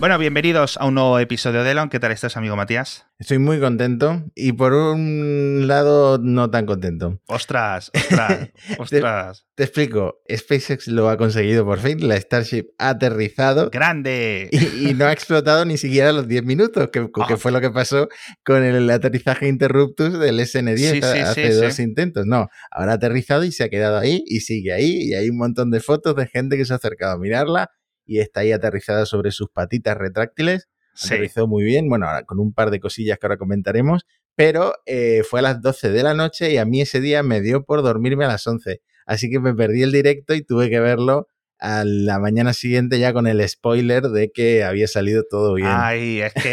Bueno, bienvenidos a un nuevo episodio de Elon. ¿Qué tal estás, amigo Matías? Estoy muy contento y por un lado no tan contento. Ostras, ostras, ostras. Te, explico, SpaceX lo ha conseguido por fin, la Starship ha aterrizado. ¡Grande! Y, no ha explotado ni siquiera los 10 minutos, que, que, fue lo que pasó con el aterrizaje interruptus del SN10 hace dos intentos. No, ahora ha aterrizado y se ha quedado ahí y sigue ahí y hay un montón de fotos de gente que se ha acercado a mirarla y está ahí aterrizada sobre sus patitas retráctiles. Aterrizó muy bien, bueno, ahora con un par de cosillas que ahora comentaremos, pero eh, fue a las 12 de la noche y a mí ese día me dio por dormirme a las 11. Así que me perdí el directo y tuve que verlo a la mañana siguiente ya con el spoiler de que había salido todo bien. Ay, es que,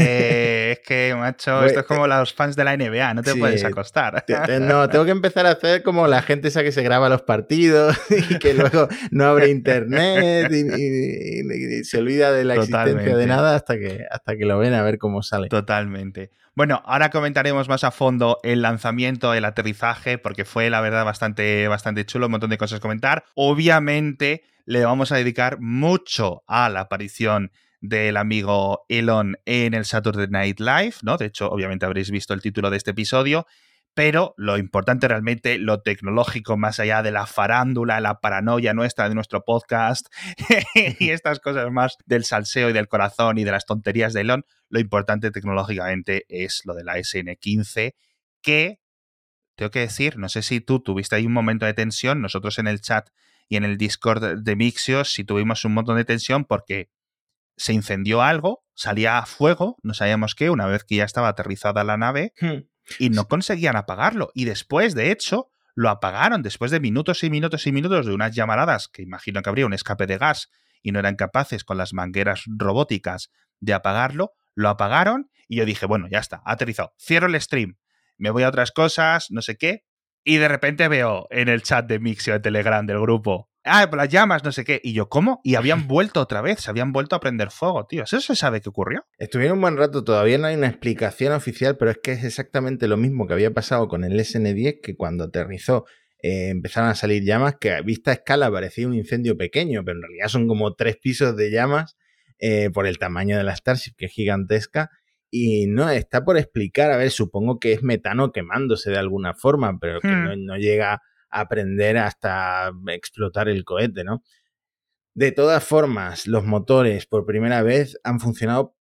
es que, macho, esto es como los fans de la NBA, no te puedes acostar. No, tengo que empezar a hacer como la gente esa que se graba los partidos y que luego no abre internet y, se olvida de la existencia de nada hasta que, hasta que lo ven a ver cómo sale. Totalmente. Bueno, ahora comentaremos más a fondo el lanzamiento, el aterrizaje, porque fue la verdad bastante, bastante chulo, un montón de cosas a comentar. Obviamente le vamos a dedicar mucho a la aparición del amigo Elon en el Saturday Night Live, ¿no? De hecho, obviamente habréis visto el título de este episodio, pero lo importante realmente, lo tecnológico, más allá de la farándula, la paranoia nuestra de nuestro podcast y estas cosas más del salseo y del corazón y de las tonterías de Elon, lo importante tecnológicamente es lo de la SN15, que, tengo que decir, no sé si tú tuviste ahí un momento de tensión, nosotros en el chat y en el Discord de Mixios sí tuvimos un montón de tensión porque se incendió algo, salía fuego, no sabíamos qué, una vez que ya estaba aterrizada la nave, hmm. y no conseguían apagarlo. Y después, de hecho, lo apagaron después de minutos y minutos y minutos de unas llamaradas, que imagino que habría un escape de gas y no eran capaces con las mangueras robóticas de apagarlo, lo apagaron y yo dije, bueno, ya está, aterrizado, cierro el stream, me voy a otras cosas, no sé qué, y de repente veo en el chat de Mixio de Telegram del grupo, ah, las llamas, no sé qué. Y yo, ¿cómo? Y habían vuelto otra vez, se habían vuelto a prender fuego, tío. ¿Eso se sabe qué ocurrió? Estuvieron un buen rato, todavía no hay una explicación oficial, pero es que es exactamente lo mismo que había pasado con el SN10, que cuando aterrizó eh, empezaron a salir llamas que a vista escala parecía un incendio pequeño, pero en realidad son como tres pisos de llamas eh, por el tamaño de la Starship, que es gigantesca. Y no, está por explicar, a ver, supongo que es metano quemándose de alguna forma, pero que no, hmm. no, llega a prender hasta explotar el cohete, ¿no? De todas formas, los motores por primera vez han funcionado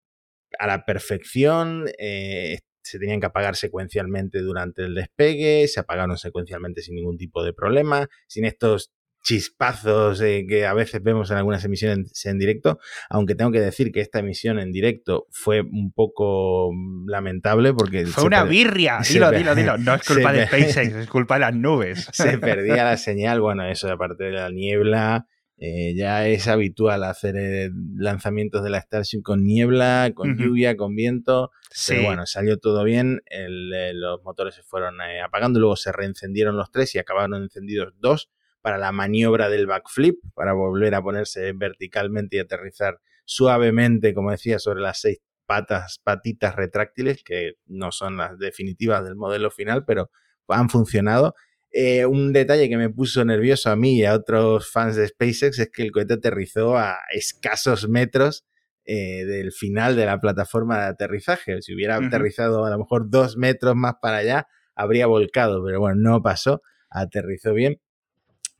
a la perfección, eh, se tenían que apagar secuencialmente durante el despegue, se apagaron secuencialmente sin ningún tipo de problema, sin estos chispazos eh, que a veces vemos en algunas emisiones en, directo, aunque tengo que decir que esta emisión en directo fue un poco mm, lamentable porque... Fue una birria, dilo, dilo, dilo, no es culpa de SpaceX, es culpa de las nubes. Se perdía la señal, bueno, eso aparte de la niebla, eh, ya es habitual hacer eh, lanzamientos de la Starship con niebla, con lluvia, con viento. Pero bueno, salió todo bien. los motores se fueron apagando, luego se reencendieron los tres y acabaron encendidos dos para la maniobra del backflip, para volver a ponerse verticalmente y aterrizar suavemente, como decía, sobre las seis patas, patitas retráctiles, que no son las definitivas del modelo final, pero han funcionado. Eh, un detalle que me puso nervioso a mí y a otros fans de SpaceX es que el cohete aterrizó a escasos metros eh, del final de la plataforma de aterrizaje. Si hubiera aterrizado a lo mejor dos metros más para allá, habría volcado, pero bueno, no pasó, aterrizó bien.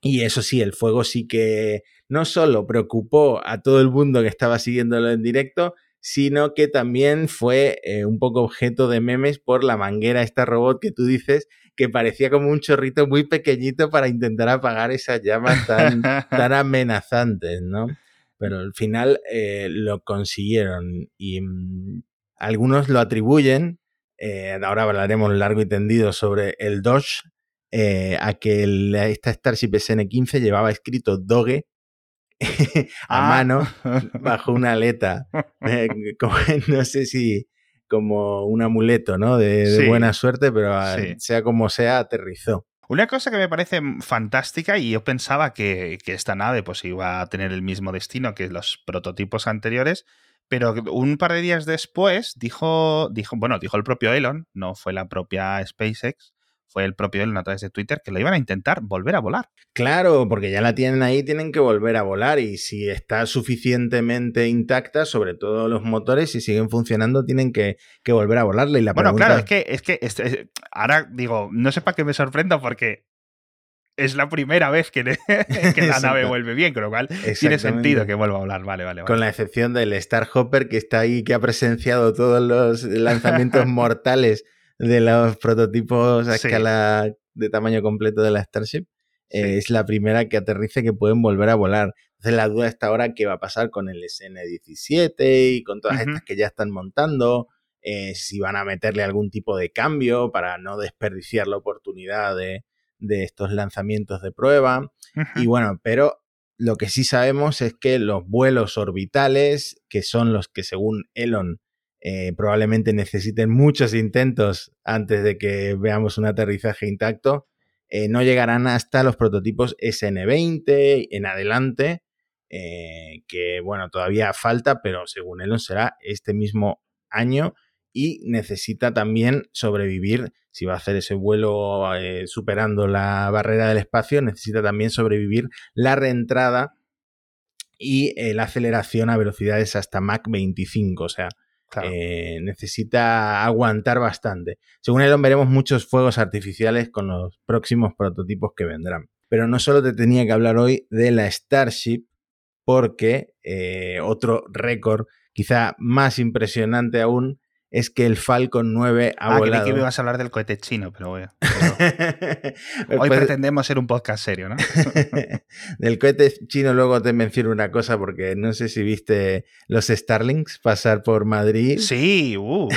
Y eso sí, el fuego sí que no solo preocupó a todo el mundo que estaba siguiéndolo en directo, sino que también fue eh, un poco objeto de memes por la manguera, esta robot que tú dices, que parecía como un chorrito muy pequeñito para intentar apagar esas llamas tan, tan amenazantes, ¿no? Pero al final eh, lo consiguieron y mm, algunos lo atribuyen, eh, ahora hablaremos largo y tendido sobre el Dodge, eh, a que esta Starship SN15 llevaba escrito Doge a ah. mano bajo una aleta, eh, no sé si como un amuleto, ¿no? De, buena suerte, pero ah, sea como sea, aterrizó. Una cosa que me parece fantástica y yo pensaba que, que, esta nave pues iba a tener el mismo destino que los prototipos anteriores, pero un par de días después dijo, dijo, bueno, dijo el propio Elon, no fue la propia SpaceX, fue el propio Elon a través de Twitter, que lo iban a intentar volver a volar. Claro, porque ya la tienen ahí, tienen que volver a volar y si está suficientemente intacta, sobre todo los motores, si siguen funcionando, tienen que, volver a volarle. Y la bueno, claro, es que, es que ahora digo, no sé para qué me sorprendo porque es la primera vez que, la nave vuelve bien, con lo cual tiene sentido que vuelva a volar. Vale, vale, Con la excepción del Star Hopper que está ahí, que ha presenciado todos los lanzamientos mortales de los prototipos a escala de tamaño completo de la Starship. Eh, es la primera que aterrice que pueden volver a volar. Entonces la duda está ahora qué va a pasar con el SN-17 y con todas estas que ya están montando. Eh, si van a meterle algún tipo de cambio para no desperdiciar la oportunidad de, estos lanzamientos de prueba. Y bueno, pero lo que sí sabemos es que los vuelos orbitales, que son los que según Elon eh, probablemente necesiten muchos intentos antes de que veamos un aterrizaje intacto. Eh, no llegarán hasta los prototipos SN20 en adelante, eh, que bueno, todavía falta, pero según Elon será este mismo año y necesita también sobrevivir, si va a hacer ese vuelo superando la barrera del espacio, necesita también sobrevivir la reentrada y la aceleración a velocidades hasta Mach 25, o sea, eh, necesita aguantar bastante. Según Elon veremos muchos fuegos artificiales con los próximos prototipos que vendrán. Pero no solo te tenía que hablar hoy de la Starship, porque eh, otro récord, quizá más impresionante aún, es que el Falcon 9 ha ah, volado. que me ibas a hablar del cohete chino, pero bueno. Hoy pues pretendemos ser un podcast serio, ¿no? del cohete chino luego te menciono una cosa porque no sé si viste los Starlings pasar por Madrid. Sí, uh.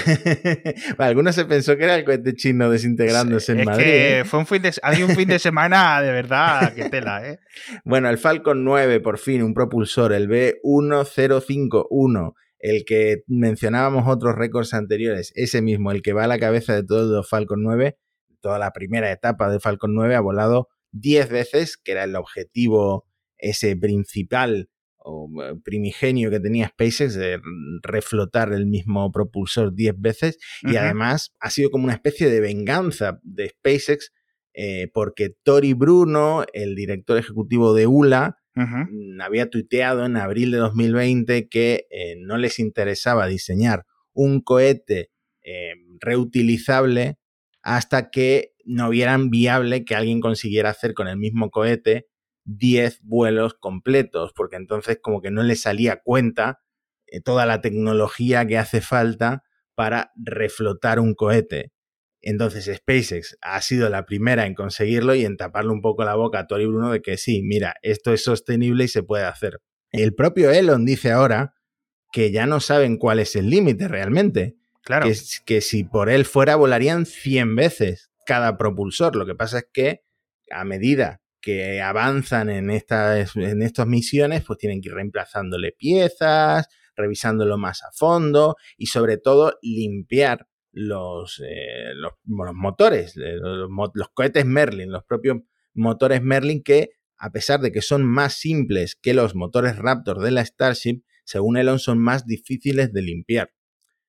Algunos se pensó que era el cohete chino desintegrándose en Madrid. Que ¿eh? fue un fin de, hay un fin de semana de verdad que tela, ¿eh? Bueno, el Falcon 9 por fin, un propulsor, el B1051 el que mencionábamos otros récords anteriores, ese mismo, el que va a la cabeza de todos los Falcon 9, toda la primera etapa de Falcon 9 ha volado 10 veces, que era el objetivo ese principal o eh, primigenio que tenía SpaceX de reflotar el mismo propulsor 10 veces y además ha sido como una especie de venganza de SpaceX eh, porque Tori Bruno, el director ejecutivo de ULA, Mm, había tuiteado en abril de 2020 que eh, no les interesaba diseñar un cohete eh, reutilizable hasta que no vieran viable que alguien consiguiera hacer con el mismo cohete 10 vuelos completos, porque entonces como que no le salía cuenta eh, toda la tecnología que hace falta para reflotar un cohete. Entonces SpaceX ha sido la primera en conseguirlo y en taparle un poco la boca a Tori Bruno de que sí, mira, esto es sostenible y se puede hacer. El propio Elon dice ahora que ya no saben cuál es el límite realmente. Claro. Que, que si por él fuera volarían 100 veces cada propulsor. Lo que pasa es que a medida que avanzan en estas, en estas misiones, pues tienen que ir reemplazándole piezas, revisándolo más a fondo y sobre todo limpiar los, eh, los, motores, eh, los, los, cohetes Merlin, los propios motores Merlin que, a pesar de que son más simples que los motores Raptor de la Starship, según Elon son más difíciles de limpiar.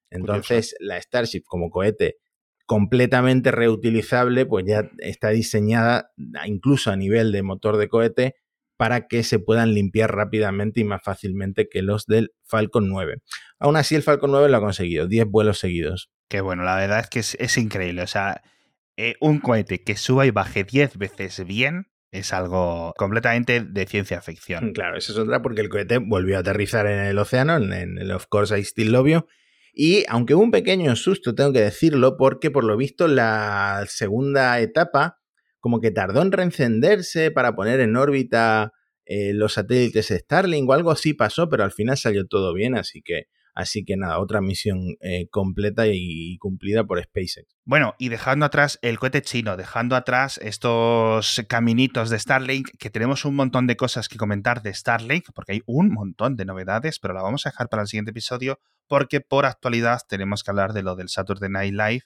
Entonces, la Starship como cohete completamente reutilizable, pues ya está diseñada incluso a nivel de motor de cohete para que se puedan limpiar rápidamente y más fácilmente que los del Falcon 9. Aún así, el Falcon 9 lo ha conseguido, 10 vuelos seguidos. Que bueno, la verdad es que es, increíble. O sea, eh, un cohete que suba y baje 10 veces bien es algo completamente de ciencia ficción. Claro, eso es otra porque el cohete volvió a aterrizar en el océano, en, el Of Course I Still Love You. Y aunque hubo un pequeño susto, tengo que decirlo, porque por lo visto la segunda etapa como que tardó en reencenderse para poner en órbita eh, los satélites Starlink o algo así pasó, pero al final salió todo bien, así que Así que nada, otra misión eh, completa y, cumplida por SpaceX. Bueno, y dejando atrás el cohete chino, dejando atrás estos caminitos de Starlink, que tenemos un montón de cosas que comentar de Starlink, porque hay un montón de novedades, pero la vamos a dejar para el siguiente episodio, porque por actualidad tenemos que hablar de lo del Saturday Night Live,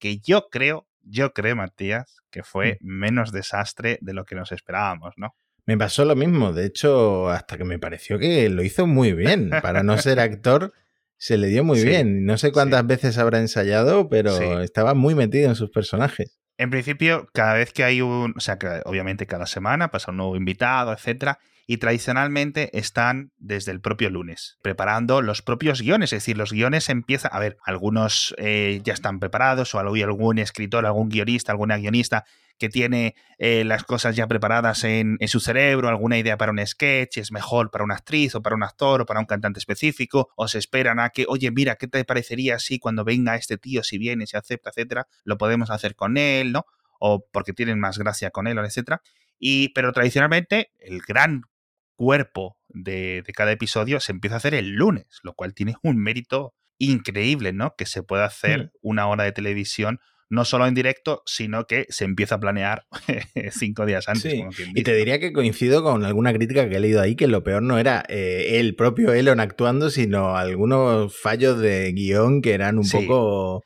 que yo creo, yo creo, Matías, que fue mm. menos desastre de lo que nos esperábamos, ¿no? Me pasó lo mismo, de hecho, hasta que me pareció que lo hizo muy bien. Para no ser actor, se le dio muy bien. No sé cuántas veces habrá ensayado, pero estaba muy metido en sus personajes. En principio, cada vez que hay un, o sea, que obviamente cada semana pasa un nuevo invitado, etcétera, y tradicionalmente están desde el propio lunes, preparando los propios guiones, es decir, los guiones empiezan, a ver, algunos eh, ya están preparados o algún escritor, algún guionista, alguna guionista que tiene eh, las cosas ya preparadas en, su cerebro, alguna idea para un sketch, es mejor para una actriz o para un actor o para un cantante específico, o se esperan a que, oye, mira, ¿qué te parecería si cuando venga este tío, si viene, si acepta, etcétera, lo podemos hacer con él, ¿no? O porque tienen más gracia con él, etcétera. Y, pero tradicionalmente, el gran cuerpo de, cada episodio se empieza a hacer el lunes, lo cual tiene un mérito increíble, ¿no? Que se pueda hacer mm. una hora de televisión no solo en directo, sino que se empieza a planear cinco días antes. y te diría que coincido con alguna crítica que he leído ahí, que lo peor no era eh, el propio Elon actuando, sino algunos fallos de guion que eran un poco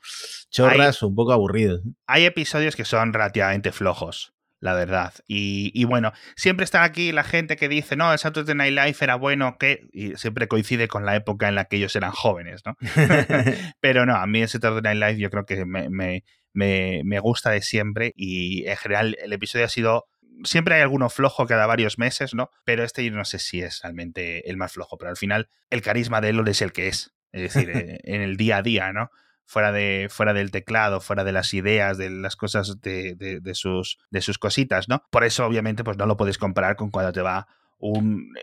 chorras, un poco aburridos. Hay episodios que son relativamente flojos la verdad. Y, bueno, siempre está aquí la gente que dice, no, el Saturday Night Live era bueno, que y siempre coincide con la época en la que ellos eran jóvenes, ¿no? Pero no, a mí el Saturday Night Live yo creo que me, me, me, gusta de siempre y en general el episodio ha sido siempre hay alguno flojo cada varios meses, ¿no? Pero este yo no sé si es realmente el más flojo, pero al final el carisma de Elon es el que es. Es decir, eh, en el día a día, ¿no? Fuera, de, fuera del teclado, fuera de las ideas, de las cosas de, de, sus, de sus cositas, ¿no? Por eso, obviamente, pues no lo puedes comparar con cuando te va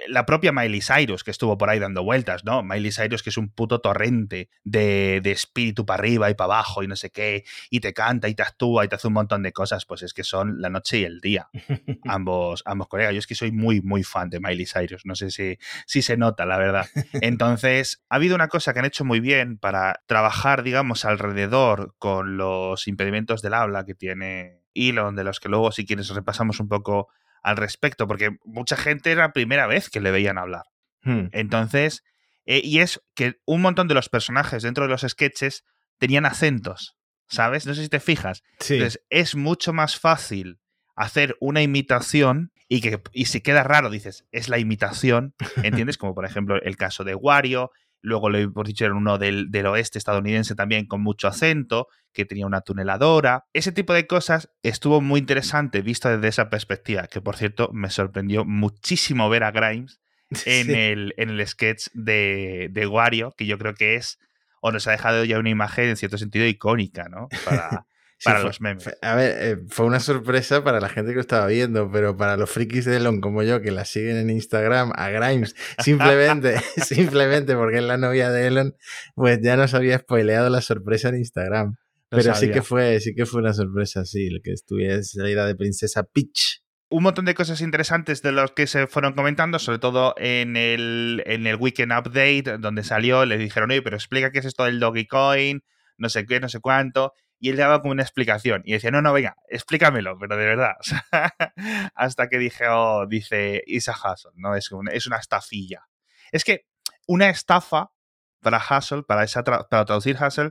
la propia Miley Cyrus que estuvo por ahí dando vueltas, ¿no? Miley Cyrus que es un puto torrente de, espíritu para arriba y para abajo y no sé qué, y te canta y te actúa y te hace un montón de cosas, pues es que son la noche y el día, ambos, ambos colegas. Yo es que soy muy, muy fan de Miley Cyrus, no sé si, si se nota, la verdad. Entonces, ha habido una cosa que han hecho muy bien para trabajar, digamos, alrededor con los impedimentos del habla que tiene Elon, de los que luego, si quieres, repasamos un poco al respecto, porque mucha gente era la primera vez que le veían hablar. Hmm. Entonces, eh, y es que un montón de los personajes dentro de los sketches tenían acentos, ¿sabes? No sé si te fijas. Entonces, es mucho más fácil hacer una imitación y que y si queda raro dices, es la imitación, ¿entiendes? Como por ejemplo el caso de Wario, Luego lo hemos dicho, era uno del, del, oeste estadounidense también con mucho acento, que tenía una tuneladora. Ese tipo de cosas estuvo muy interesante visto desde esa perspectiva, que por cierto me sorprendió muchísimo ver a Grimes en, el, en el sketch de, de Wario, que yo creo que es, o nos ha dejado ya una imagen en cierto sentido icónica, ¿no? Para, para los memes. a ver, eh, fue una sorpresa para la gente que lo estaba viendo, pero para los frikis de Elon como yo, que la siguen en Instagram, a Grimes, simplemente, simplemente porque es la novia de Elon, pues ya nos había spoileado la sorpresa en Instagram. pero sí que fue, sí que fue una sorpresa, sí, el que estuviese salida de Princesa Peach un montón de cosas interesantes de los que se fueron comentando, sobre todo en el, en el Weekend Update, donde salió, le dijeron, oye, pero explica qué es esto del Dogecoin, no sé qué, no sé cuánto y él daba como una explicación. Y decía, no, no, venga, explícamelo, pero de verdad. hasta que dije, oh, dice Isa Hustle, ¿no? Es, es una estafilla. Es que una estafa para Hustle, para, esa para traducir Hustle,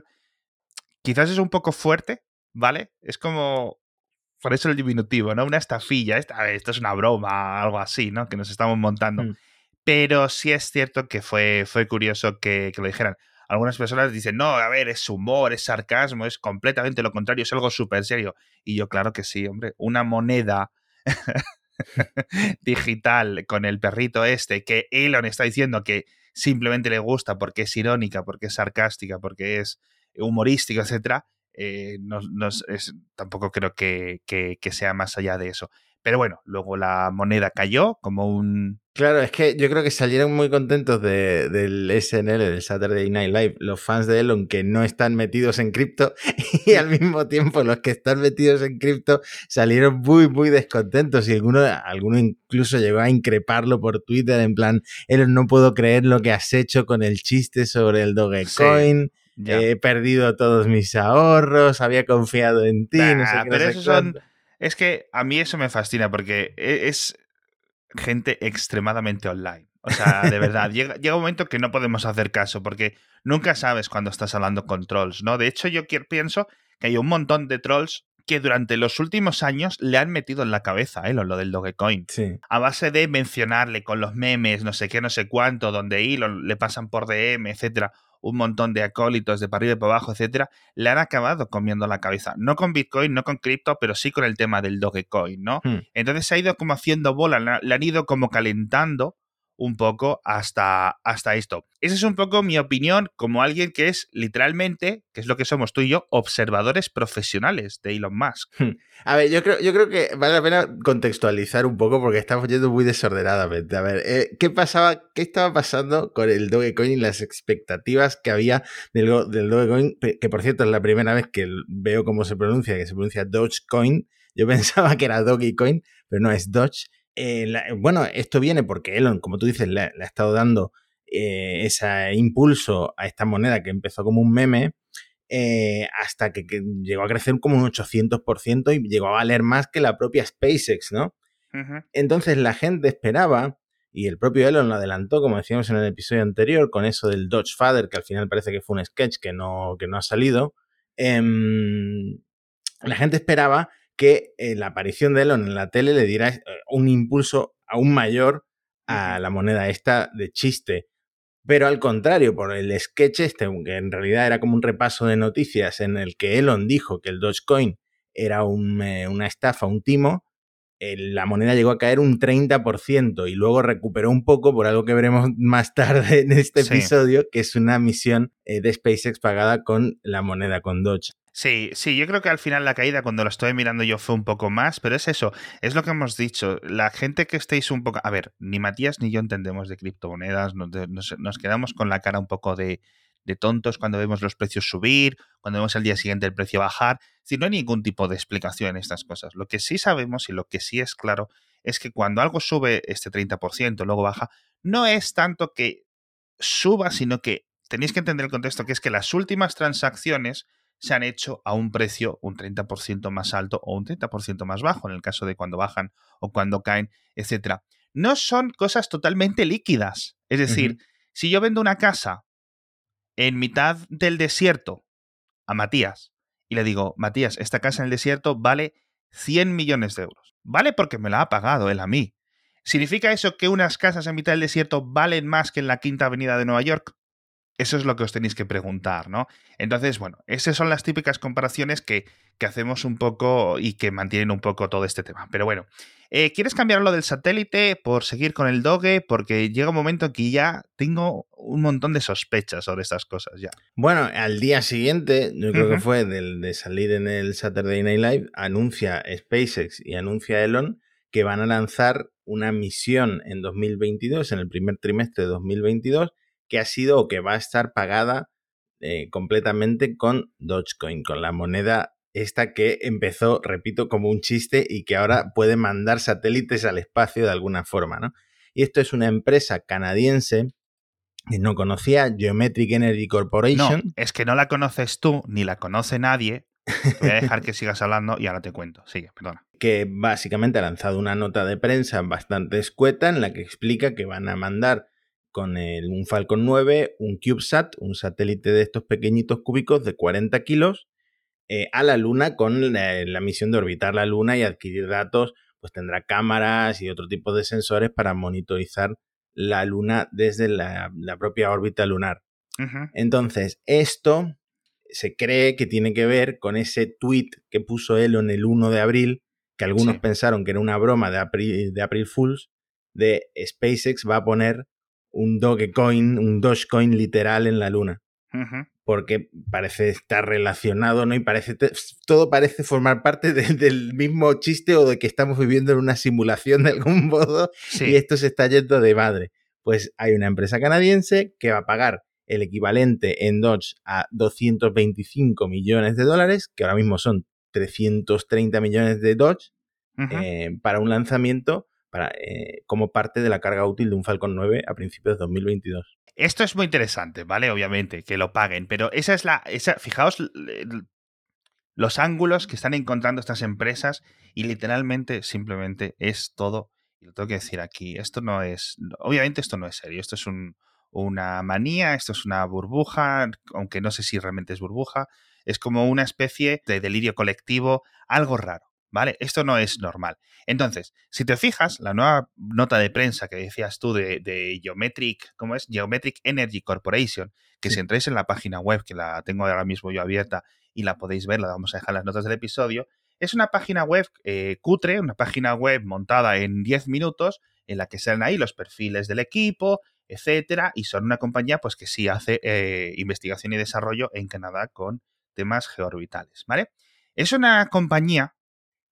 quizás es un poco fuerte, ¿vale? Es como, por eso el diminutivo, ¿no? Una estafilla, esto es una broma, algo así, ¿no? Que nos estamos montando. Mm. Pero sí es cierto que fue, fue curioso que, que, lo dijeran algunas personas dicen, no, a ver, es humor, es sarcasmo, es completamente lo contrario, es algo súper serio. Y yo, claro que sí, hombre, una moneda digital con el perrito este, que Elon está diciendo que simplemente le gusta porque es irónica, porque es sarcástica, porque es humorística, etcétera, eh, no, tampoco creo que, que, sea más allá de eso. Pero bueno, luego la moneda cayó como un... Claro, es que yo creo que salieron muy contentos del SNL, del Saturday Night Live, los fans de Elon que no están metidos en cripto y al mismo tiempo los que están metidos en cripto salieron muy, muy descontentos y alguno, alguno incluso llegó a increparlo por Twitter en plan, Elon, no puedo creer lo que has hecho con el chiste sobre el Dogecoin. He perdido todos mis ahorros, había confiado en ti, no sé qué. Pero son es que a mí eso me fascina porque e, es gente extremadamente online. O sea, de verdad, llega, un momento que no podemos hacer caso porque nunca sabes cuando estás hablando con trolls, ¿no? De hecho, yo pienso que hay un montón de trolls que durante los últimos años le han metido en la cabeza ¿eh? lo, del Dogecoin. Sí. A base de mencionarle con los memes, no sé qué, no sé cuánto, donde Elon le pasan por DM, etcétera, un montón de acólitos de para arriba y para abajo, etcétera, le han acabado comiendo la cabeza. No con Bitcoin, no con cripto, pero sí con el tema del Dogecoin, ¿no? Hmm. Entonces se ha ido como haciendo bola, le han ido como calentando un poco hasta, hasta esto. Esa es un poco mi opinión como alguien que es literalmente, que es lo que somos tú y yo, observadores profesionales de Elon Musk. Hmm. A ver, yo creo, yo creo que vale la pena contextualizar un poco porque estamos yendo muy desordenadamente. A ver, eh, ¿qué pasaba, qué estaba pasando con el Dogecoin y las expectativas que había del, del Dogecoin? Que por cierto es la primera vez que veo cómo se pronuncia, que se pronuncia Dogecoin. Yo pensaba que era Dogecoin, pero no es Doge. Eh, bueno, esto viene porque Elon, como tú dices, le, ha estado dando eh, ese impulso a esta moneda que empezó como un meme eh, hasta que, llegó a crecer como un 800% y llegó a valer más que la propia SpaceX, ¿no? Entonces la gente esperaba, y el propio Elon lo adelantó, como decíamos en el episodio anterior, con eso del Dodge Father, que al final parece que fue un sketch que no, que no ha salido. Em, la gente esperaba que eh, la aparición de Elon en la tele le diera eh, un impulso aún mayor a la moneda esta de chiste. Pero al contrario, por el sketch este, que en realidad era como un repaso de noticias en el que Elon dijo que el Dogecoin era eh, una estafa, un timo, la moneda llegó a caer un 30% y luego recuperó un poco por algo que veremos más tarde en este episodio, que es una misión de SpaceX pagada con la moneda, con Doge. Sí, sí, yo creo que al final la caída cuando lo estoy mirando yo fue un poco más, pero es eso, es lo que hemos dicho. La gente que estéis un poco... A ver, ni Matías ni yo entendemos de criptomonedas, nos, quedamos con la cara un poco de, tontos cuando vemos los precios subir, cuando vemos al día siguiente el precio bajar. Si no hay ningún tipo de explicación en estas cosas. Lo que sí sabemos y lo que sí es claro es que cuando algo sube este 30%, luego baja, no es tanto que suba, sino que tenéis que entender el contexto, que es que las últimas transacciones se han hecho a un precio un 30% más alto o un 30% más bajo en el caso de cuando bajan o cuando caen, etc. No son cosas totalmente líquidas. Es decir, si yo vendo una casa en mitad del desierto a Matías y le digo, Matías, esta casa en el desierto vale 100 millones de euros. Vale porque me la ha pagado él a mí. ¿Significa eso que unas casas en mitad del desierto valen más que en la Quinta Avenida de Nueva York? Eso es lo que os tenéis que preguntar, ¿no? Entonces, bueno, esas son las típicas comparaciones que, hacemos un poco y que mantienen un poco todo este tema. Pero bueno, eh, ¿quieres cambiar lo del satélite por seguir con el Doge? Porque llega un momento en que ya tengo un montón de sospechas sobre estas cosas ya. Bueno, al día siguiente, yo creo que fue del, de salir en el Saturday Night Live, anuncia SpaceX y anuncia Elon que van a lanzar una misión en 2022, en el primer trimestre de 2022, que ha sido o que va a estar pagada eh, completamente con Dogecoin, con la moneda esta que empezó, repito, como un chiste y que ahora puede mandar satélites al espacio de alguna forma, ¿no? Y esto es una empresa canadiense que no conocía, Geometric Energy Corporation. No, es que no la conoces tú, ni la conoce nadie. voy a dejar que sigas hablando y ahora te cuento. Sigue, perdona. Que básicamente ha lanzado una nota de prensa bastante escueta en la que explica que van a mandar con un Falcon 9, un CubeSat, un satélite de estos pequeñitos cúbicos de 40 kilos, eh, a la Luna con la, misión de orbitar la Luna y adquirir datos, pues tendrá cámaras y otro tipo de sensores para monitorizar la Luna desde la, propia órbita lunar. Entonces, esto se cree que tiene que ver con ese tweet que puso Elon el 1 de abril, que algunos pensaron que era una broma de April, de April Fools, de SpaceX va a poner un Dogecoin, un Dogecoin literal en la luna. Porque parece estar relacionado, ¿no? Y parece todo parece formar parte del mismo chiste o de que estamos viviendo en una simulación de algún modo y esto se está yendo de madre. Pues hay una empresa canadiense que va a pagar el equivalente en Doge a 225 millones de dólares, que ahora mismo son 330 millones de Doge, eh, para un lanzamiento para, eh, como parte de la carga útil de un Falcon 9 a principios de 2022. Esto es muy interesante, ¿vale? Obviamente, que lo paguen, pero esa es la. Esa, fijaos los ángulos que están encontrando estas empresas y literalmente simplemente es todo. Y lo tengo que decir aquí, esto no es. Obviamente, esto no es serio, esto es una manía, esto es una burbuja, aunque no sé si realmente es burbuja, es como una especie de delirio colectivo, algo raro ¿vale? Esto no es normal. Entonces, si te fijas, la nueva nota de prensa que decías tú de, Geometric, ¿cómo es? Geometric Energy Corporation, que si entráis en la página web, que la tengo ahora mismo yo abierta y la podéis ver, la vamos a dejar en las notas del episodio, es una página web eh, cutre, una página web montada en 10 minutos, en la que salen ahí los perfiles del equipo, etcétera, y son una compañía pues que sí hace eh, investigación y desarrollo en Canadá con temas georbitales, ¿vale? Es una compañía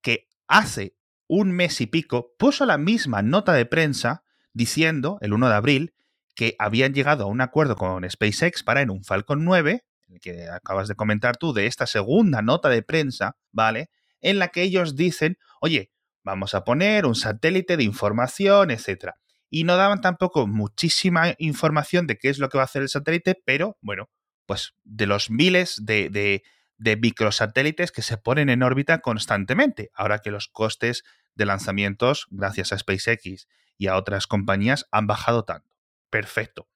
que hace un mes y pico puso la misma nota de prensa diciendo, el 1 de abril, que habían llegado a un acuerdo con SpaceX para en un Falcon 9, el que acabas de comentar tú, de esta segunda nota de prensa, ¿vale? En la que ellos dicen, oye, vamos a poner un satélite de información, etcétera. Y no daban tampoco muchísima información de qué es lo que va a hacer el satélite, pero bueno, pues de los miles de, de microsatélites que se ponen en órbita constantemente, ahora que los costes de lanzamientos, gracias a SpaceX y a otras compañías, han bajado tanto. Perfecto.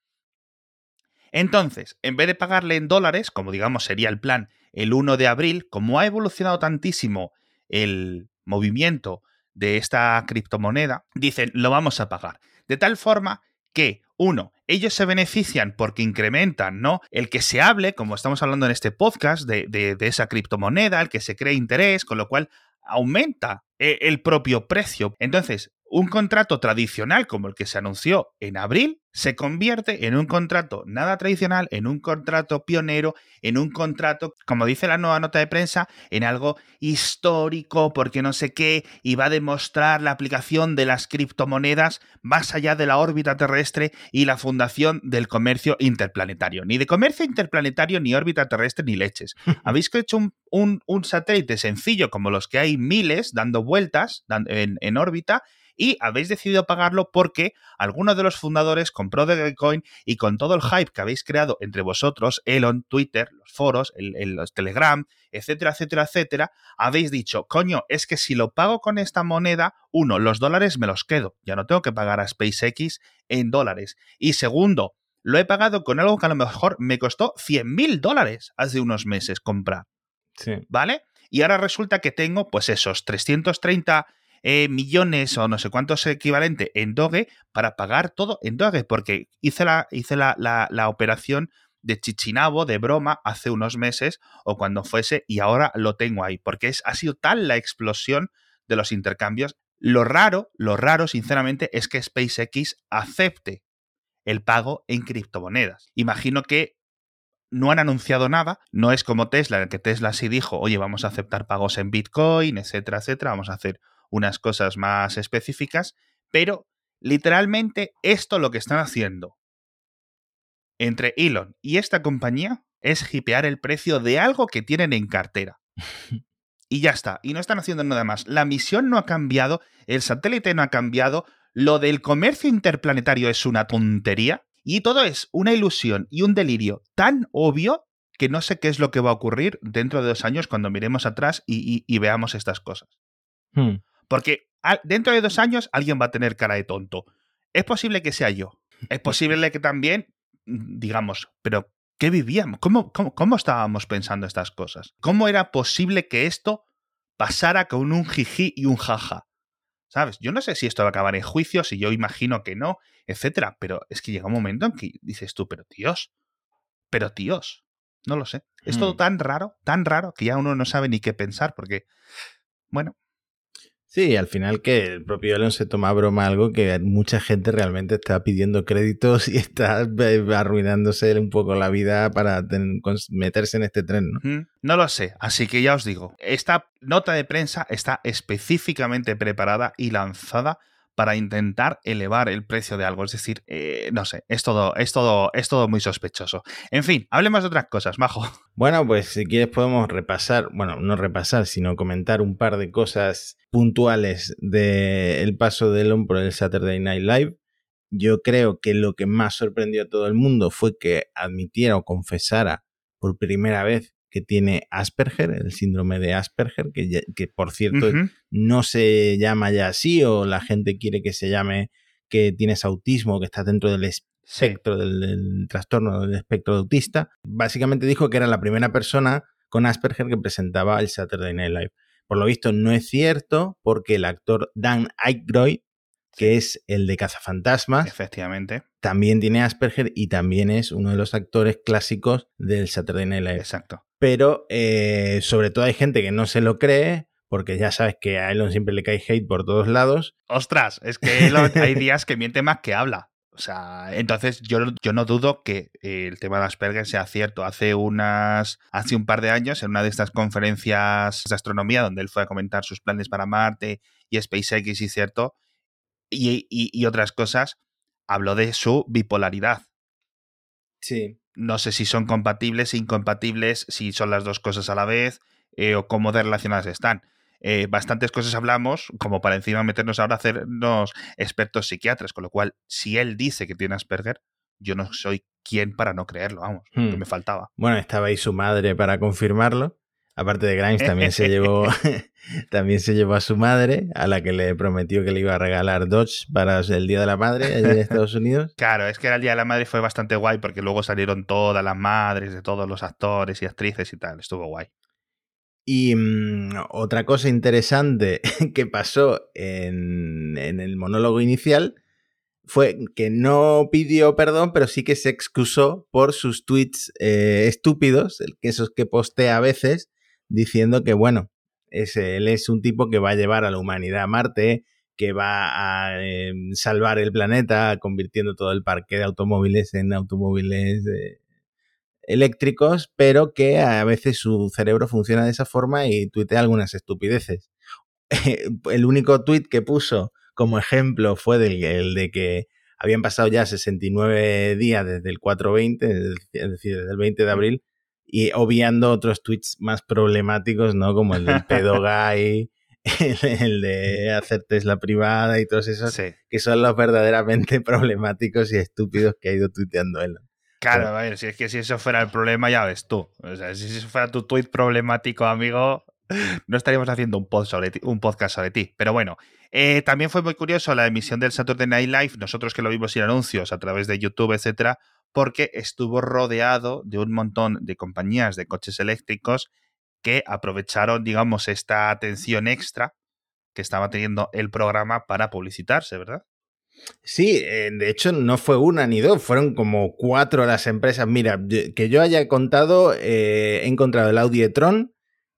Entonces, en vez de pagarle en dólares, como digamos sería el plan el 1 de abril, como ha evolucionado tantísimo el movimiento de esta criptomoneda, dicen, lo vamos a pagar. De tal forma que, uno, ellos se benefician porque incrementan, ¿no? El que se hable, como estamos hablando en este podcast, de, de, de esa criptomoneda, el que se cree interés, con lo cual aumenta eh, el propio precio. Entonces, un contrato tradicional como el que se anunció en abril se convierte en un contrato nada tradicional, en un contrato pionero, en un contrato, como dice la nueva nota de prensa, en algo histórico, porque no sé qué, y va a demostrar la aplicación de las criptomonedas más allá de la órbita terrestre y la fundación del comercio interplanetario. Ni de comercio interplanetario, ni órbita terrestre, ni leches. Habéis hecho un, un, satélite sencillo como los que hay miles dando vueltas en, en órbita y habéis decidido pagarlo porque alguno de los fundadores compró Dogecoin y con todo el hype que habéis creado entre vosotros, Elon, Twitter, los foros, el, los Telegram, etcétera, etcétera, etcétera, habéis dicho, coño, es que si lo pago con esta moneda, uno, los dólares me los quedo, ya no tengo que pagar a SpaceX en dólares. Y segundo, lo he pagado con algo que a lo mejor me costó 100 mil dólares hace unos meses comprar. Sí. ¿Vale? Y ahora resulta que tengo, pues esos 330 eh, millones o no sé cuántos equivalente en Doge para pagar todo en Doge, porque hice la, hice la, la, operación de Chichinabo, de broma, hace unos meses o cuando fuese y ahora lo tengo ahí, porque es, ha sido tal la explosión de los intercambios. Lo raro, lo raro, sinceramente, es que SpaceX acepte el pago en criptomonedas. Imagino que no han anunciado nada, no es como Tesla, en que Tesla sí dijo, oye, vamos a aceptar pagos en Bitcoin, etcétera, etcétera, vamos a hacer unas cosas más específicas, pero literalmente esto lo que están haciendo entre Elon y esta compañía es hipear el precio de algo que tienen en cartera. y ya está, y no están haciendo nada más. La misión no ha cambiado, el satélite no ha cambiado, lo del comercio interplanetario es una tontería y todo es una ilusión y un delirio tan obvio que no sé qué es lo que va a ocurrir dentro de dos años cuando miremos atrás y, veamos estas cosas. Hmm. Porque dentro de dos años alguien va a tener cara de tonto. Es posible que sea yo. Es posible que también, mm, digamos, pero ¿qué vivíamos? ¿Cómo, cómo, estábamos pensando estas cosas? ¿Cómo era posible que esto pasara con un jiji y un jaja? ¿Sabes? Yo no sé si esto va a acabar en juicio, si yo imagino que no, etcétera, pero es que llega un momento en que dices tú, pero Dios, pero Dios, no lo sé. Es todo hmm. tan raro, tan raro, que ya uno no sabe ni qué pensar, porque, bueno, Sí, al final que el propio Elon se toma broma algo que mucha gente realmente está pidiendo créditos y está arruinándose un poco la vida para meterse en este tren, ¿no? No lo sé, así que ya os digo, esta nota de prensa está específicamente preparada y lanzada para intentar elevar el precio de algo. Es decir, eh, no sé, es todo, es todo, es todo muy sospechoso. En fin, hablemos de otras cosas, Majo. Bueno, pues si quieres podemos repasar, bueno, no repasar, sino comentar un par de cosas puntuales del paso de Elon por el Saturday Night Live. Yo creo que lo que más sorprendió a todo el mundo fue que admitiera o confesara por primera vez que tiene Asperger, el síndrome de Asperger, que, que por cierto no se llama ya así o la gente quiere que se llame que tienes autismo, que estás dentro del espectro del, trastorno del espectro autista. Básicamente dijo que era la primera persona con Asperger que presentaba el Saturday Night Live. Por lo visto no es cierto porque el actor Dan Aykroyd, que es el de Cazafantasmas, efectivamente, también tiene Asperger y también es uno de los actores clásicos del Saturday Night Live. Exacto. Pero eh, sobre todo hay gente que no se lo cree porque ya sabes que a Elon siempre le cae hate por todos lados. Ostras, es que Elon hay días que miente más que habla. O sea, entonces yo, yo no dudo que el tema de Asperger sea cierto. Hace unas. Hace un par de años, en una de estas conferencias de astronomía, donde él fue a comentar sus planes para Marte y SpaceX y cierto, y, y otras cosas, habló de su bipolaridad. Sí. No sé si son compatibles, incompatibles, si son las dos cosas a la vez, eh, o cómo de relacionadas están. Eh, bastantes cosas hablamos, como para encima meternos ahora a hacernos expertos psiquiatras, con lo cual, si él dice que tiene Asperger, yo no soy quien para no creerlo, vamos, que Hmm. me faltaba. Bueno, estaba ahí su madre para confirmarlo. Aparte de Grimes, también se llevó también se llevó a su madre, a la que le prometió que le iba a regalar Dodge para el Día de la Madre en Estados Unidos. Claro, es que era el Día de la Madre fue bastante guay porque luego salieron todas las madres de todos los actores y actrices y tal. Estuvo guay. Y mm, otra cosa interesante que pasó en, en el monólogo inicial fue que no pidió perdón, pero sí que se excusó por sus tweets eh, estúpidos, esos que postea a veces, diciendo que, bueno, es, él es un tipo que va a llevar a la humanidad a Marte, que va a eh, salvar el planeta, convirtiendo todo el parque de automóviles en automóviles eh, eléctricos, pero que a veces su cerebro funciona de esa forma y tuitea algunas estupideces. el único tuit que puso como ejemplo fue del, el de que habían pasado ya 69 días desde el 420, es decir, desde el 20 de abril, y obviando otros tweets más problemáticos, ¿no? Como el del pedo gay, el, el, de hacer Tesla privada y todos esos, Sí. que son los verdaderamente problemáticos y estúpidos que ha ido tuiteando él. Claro, a ver, si es que si eso fuera el problema, ya ves tú. O sea, si eso fuera tu tweet problemático, amigo, no estaríamos haciendo un, podcast sobre ti. Pero bueno, eh, también fue muy curioso la emisión del Saturday Night Live, nosotros que lo vimos sin anuncios a través de YouTube, etcétera, porque estuvo rodeado de un montón de compañías de coches eléctricos que aprovecharon, digamos, esta atención extra que estaba teniendo el programa para publicitarse, ¿verdad? Sí, eh, de hecho no fue una ni dos, fueron como cuatro las empresas. Mira, que yo haya contado, eh, he encontrado el Audi e-tron,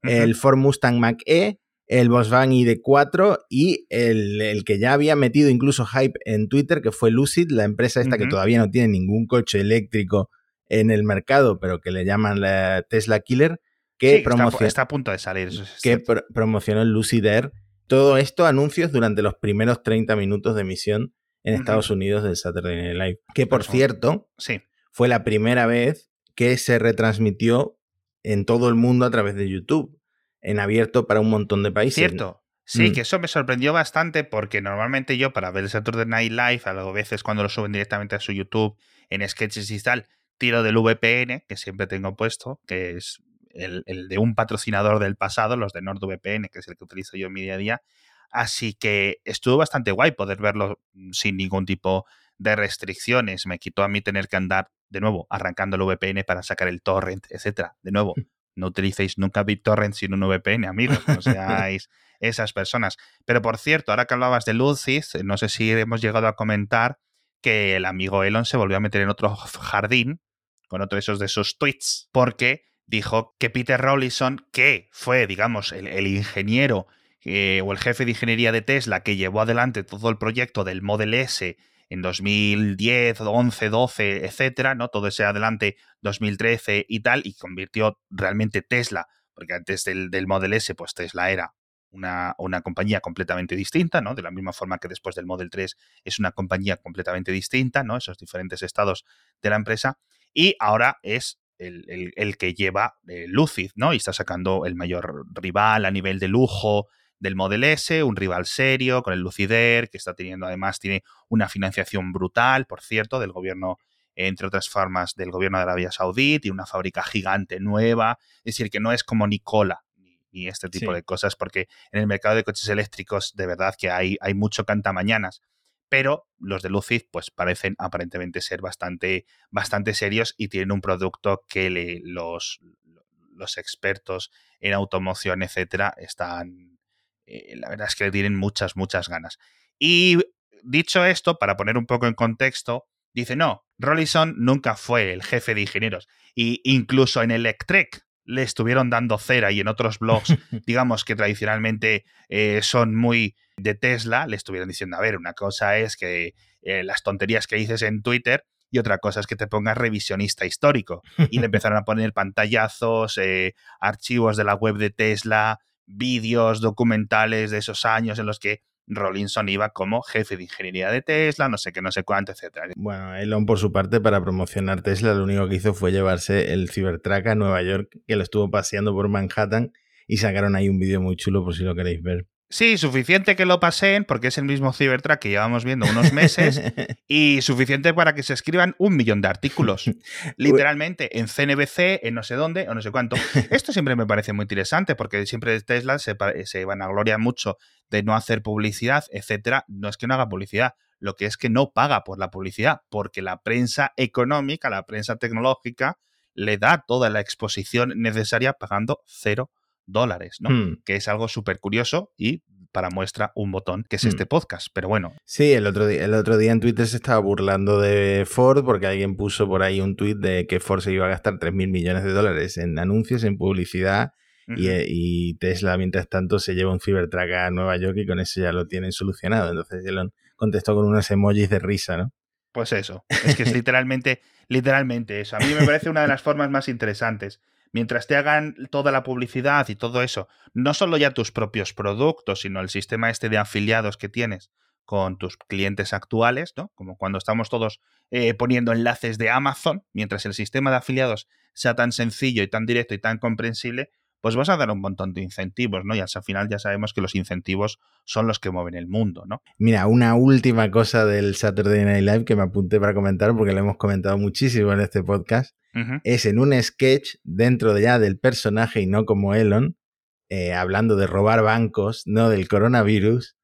uh -huh. el Ford Mustang Mach-E, el Volkswagen ID4 y el, el, que ya había metido incluso hype en Twitter, que fue Lucid, la empresa esta uh -huh. que todavía no tiene ningún coche eléctrico en el mercado, pero que le llaman la Tesla Killer, que sí, está, está, a punto de salir. Eso es que pro promocionó el Lucid Air. Todo esto anuncios durante los primeros 30 minutos de emisión en uh -huh. Estados Unidos del Saturday Night Live. Que por cierto, sí. fue la primera vez que se retransmitió en todo el mundo a través de YouTube, en abierto para un montón de países. Cierto. Sí, mm. que eso me sorprendió bastante porque normalmente yo para ver el Saturday Night Live, a veces cuando lo suben directamente a su YouTube en sketches y tal, tiro del VPN, que siempre tengo puesto, que es el, el de un patrocinador del pasado, los de NordVPN, que es el que utilizo yo en mi día a día. Así que estuvo bastante guay poder verlo sin ningún tipo de restricciones. Me quitó a mí tener que andar de nuevo arrancando el VPN para sacar el torrent, etcétera. De nuevo, no utilicéis nunca BitTorrent sin un VPN, amigos. No seáis esas personas. Pero por cierto, ahora que hablabas de Lucid, no sé si hemos llegado a comentar que el amigo Elon se volvió a meter en otro jardín con otro de esos de sus tweets, porque dijo que Peter Rawlinson, que fue, digamos, el, el ingeniero eh, o el jefe de ingeniería de Tesla que llevó adelante todo el proyecto del Model S en 2010, 11, 12, etcétera, ¿no? Todo ese adelante 2013 y tal, y convirtió realmente Tesla, porque antes del, del Model S, pues Tesla era una, una, compañía completamente distinta, ¿no? De la misma forma que después del Model 3 es una compañía completamente distinta, ¿no? Esos diferentes estados de la empresa. Y ahora es el, el, que lleva eh, Lucid, ¿no? Y está sacando el mayor rival a nivel de lujo del Model S, un rival serio con el Lucider, que está teniendo además, tiene una financiación brutal, por cierto, del gobierno, entre otras formas, del gobierno de Arabia Saudí, tiene una fábrica gigante nueva, es decir, que no es como Nicola ni este tipo sí. de cosas, porque en el mercado de coches eléctricos de verdad que hay, hay mucho cantamañanas, pero los de Lucid pues parecen aparentemente ser bastante, bastante serios y tienen un producto que le, los, los expertos en automoción, etcétera, están, eh, la verdad es que tienen muchas, muchas ganas. Y dicho esto, para poner un poco en contexto, dice, no, Rollison nunca fue el jefe de ingenieros. Y incluso en Electrek le estuvieron dando cera y en otros blogs, digamos que tradicionalmente eh, son muy de Tesla, le estuvieron diciendo, a ver, una cosa es que eh, las tonterías que dices en Twitter y otra cosa es que te pongas revisionista histórico. Y le empezaron a poner pantallazos, eh, archivos de la web de Tesla, vídeos, documentales de esos años en los que Rollinson iba como jefe de ingeniería de Tesla, no sé qué, no sé cuánto, etcétera. Bueno, Elon por su parte para promocionar Tesla lo único que hizo fue llevarse el Cybertruck a Nueva York, que lo estuvo paseando por Manhattan y sacaron ahí un vídeo muy chulo por si lo queréis ver. Sí, suficiente que lo pasen, porque es el mismo Cybertruck que llevamos viendo unos meses, y suficiente para que se escriban un millón de artículos. Literalmente, en CNBC, en no sé dónde, o no sé cuánto. Esto siempre me parece muy interesante, porque siempre Tesla se, se vanagloria mucho de no hacer publicidad, etcétera. No es que no haga publicidad, lo que es que no paga por la publicidad, porque la prensa económica, la prensa tecnológica, le da toda la exposición necesaria pagando cero dólares, ¿no? Hmm. Que es algo súper curioso y para muestra un botón que es Hmm. este podcast. Pero bueno, Sí, el otro, día, el otro día en Twitter se estaba burlando de Ford porque alguien puso por ahí un tweet de que Ford se iba a gastar 3 mil millones de dólares en anuncios, en publicidad y, Tesla, mientras tanto, se lleva un Cybertruck a Nueva York y con eso ya lo tienen solucionado. Entonces Elon contestó con unos emojis de risa, ¿no? pues eso. Es que es literalmente, literalmente eso. A mí me parece una de las formas más interesantes. Mientras te hagan toda la publicidad y todo eso, no solo ya tus propios productos, sino el sistema este de afiliados que tienes con tus clientes actuales, ¿no? Como cuando estamos todos eh, poniendo enlaces de Amazon, mientras el sistema de afiliados sea tan sencillo y tan directo y tan comprensible, pues vas a dar un montón de incentivos, ¿no? Y al final ya sabemos que los incentivos son los que mueven el mundo, ¿no? Mira, una última cosa del Saturday Night Live que me apunté para comentar porque lo hemos comentado muchísimo en este podcast. Es en un sketch dentro de ya del personaje y no como Elon, eh, hablando de robar bancos, no del coronavirus,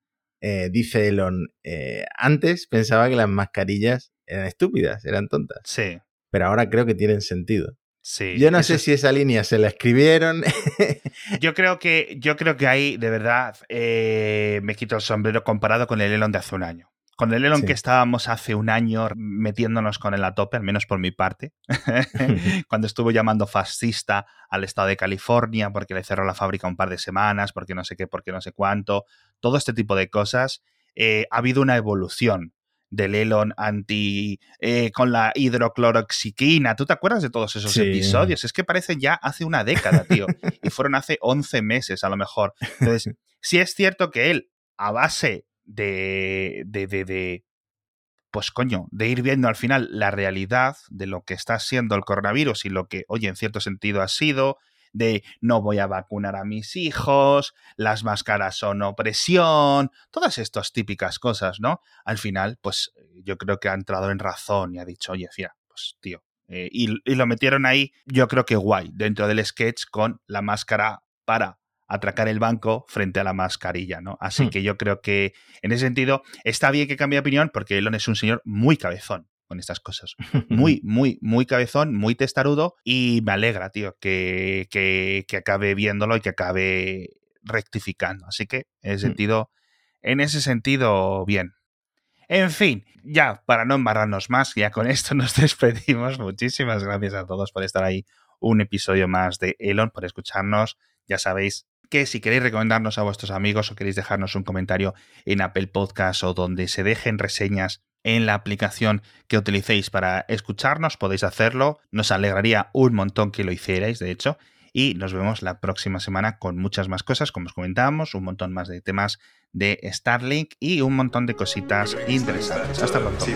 eh, dice Elon, eh, antes pensaba que las mascarillas eran estúpidas, eran tontas, Sí, pero ahora creo que tienen sentido. sí. Yo no sé es- si esa línea se la escribieron. Yo creo que, yo creo que ahí, de verdad, me quito el sombrero comparado con el Elon de hace un año. Con el Elon Sí. que estábamos hace un año metiéndonos con él a tope, al menos por mi parte, cuando estuvo llamando fascista al estado de California porque le cerró la fábrica un par de semanas, porque no sé qué, porque no sé cuánto, todo este tipo de cosas, eh, ha habido una evolución del Elon anti eh, con la hidrocloroxiquina. ¿Tú te acuerdas de todos esos Sí. episodios? Es que parecen ya hace una década, tío. y fueron hace 11 meses a lo mejor. Entonces, sí es cierto que él, a base de, de, de, pues coño, de ir viendo al final la realidad de lo que está siendo el coronavirus y lo que, oye, en cierto sentido ha sido, de no voy a vacunar a mis hijos, las máscaras son opresión, todas estas típicas cosas, ¿no? Al final, pues yo creo que ha entrado en razón y ha dicho, oye, fía, pues tío. eh, y, y lo metieron ahí, yo creo que guay, dentro del sketch con la máscara para atracar el banco frente a la mascarilla, ¿no? Así Hmm. que yo creo que en ese sentido está bien que cambie de opinión porque Elon es un señor muy cabezón con estas cosas. Muy, muy, muy cabezón, muy testarudo y me alegra, tío, que, que, que acabe viéndolo y que acabe rectificando. Así que en ese Hmm. sentido, en ese sentido, bien. En fin, ya para no embarrarnos más, ya con esto nos despedimos. Muchísimas gracias a todos por estar ahí. Un episodio más de Elon, por escucharnos. Ya sabéis que si queréis recomendarnos a vuestros amigos o queréis dejarnos un comentario en Apple Podcast o donde se dejen reseñas en la aplicación que utilicéis para escucharnos, podéis hacerlo. Nos alegraría un montón que lo hicierais, de hecho. Y nos vemos la próxima semana con muchas más cosas, como os comentábamos, un montón más de temas de Starlink y un montón de cositas interesantes. Hasta pronto.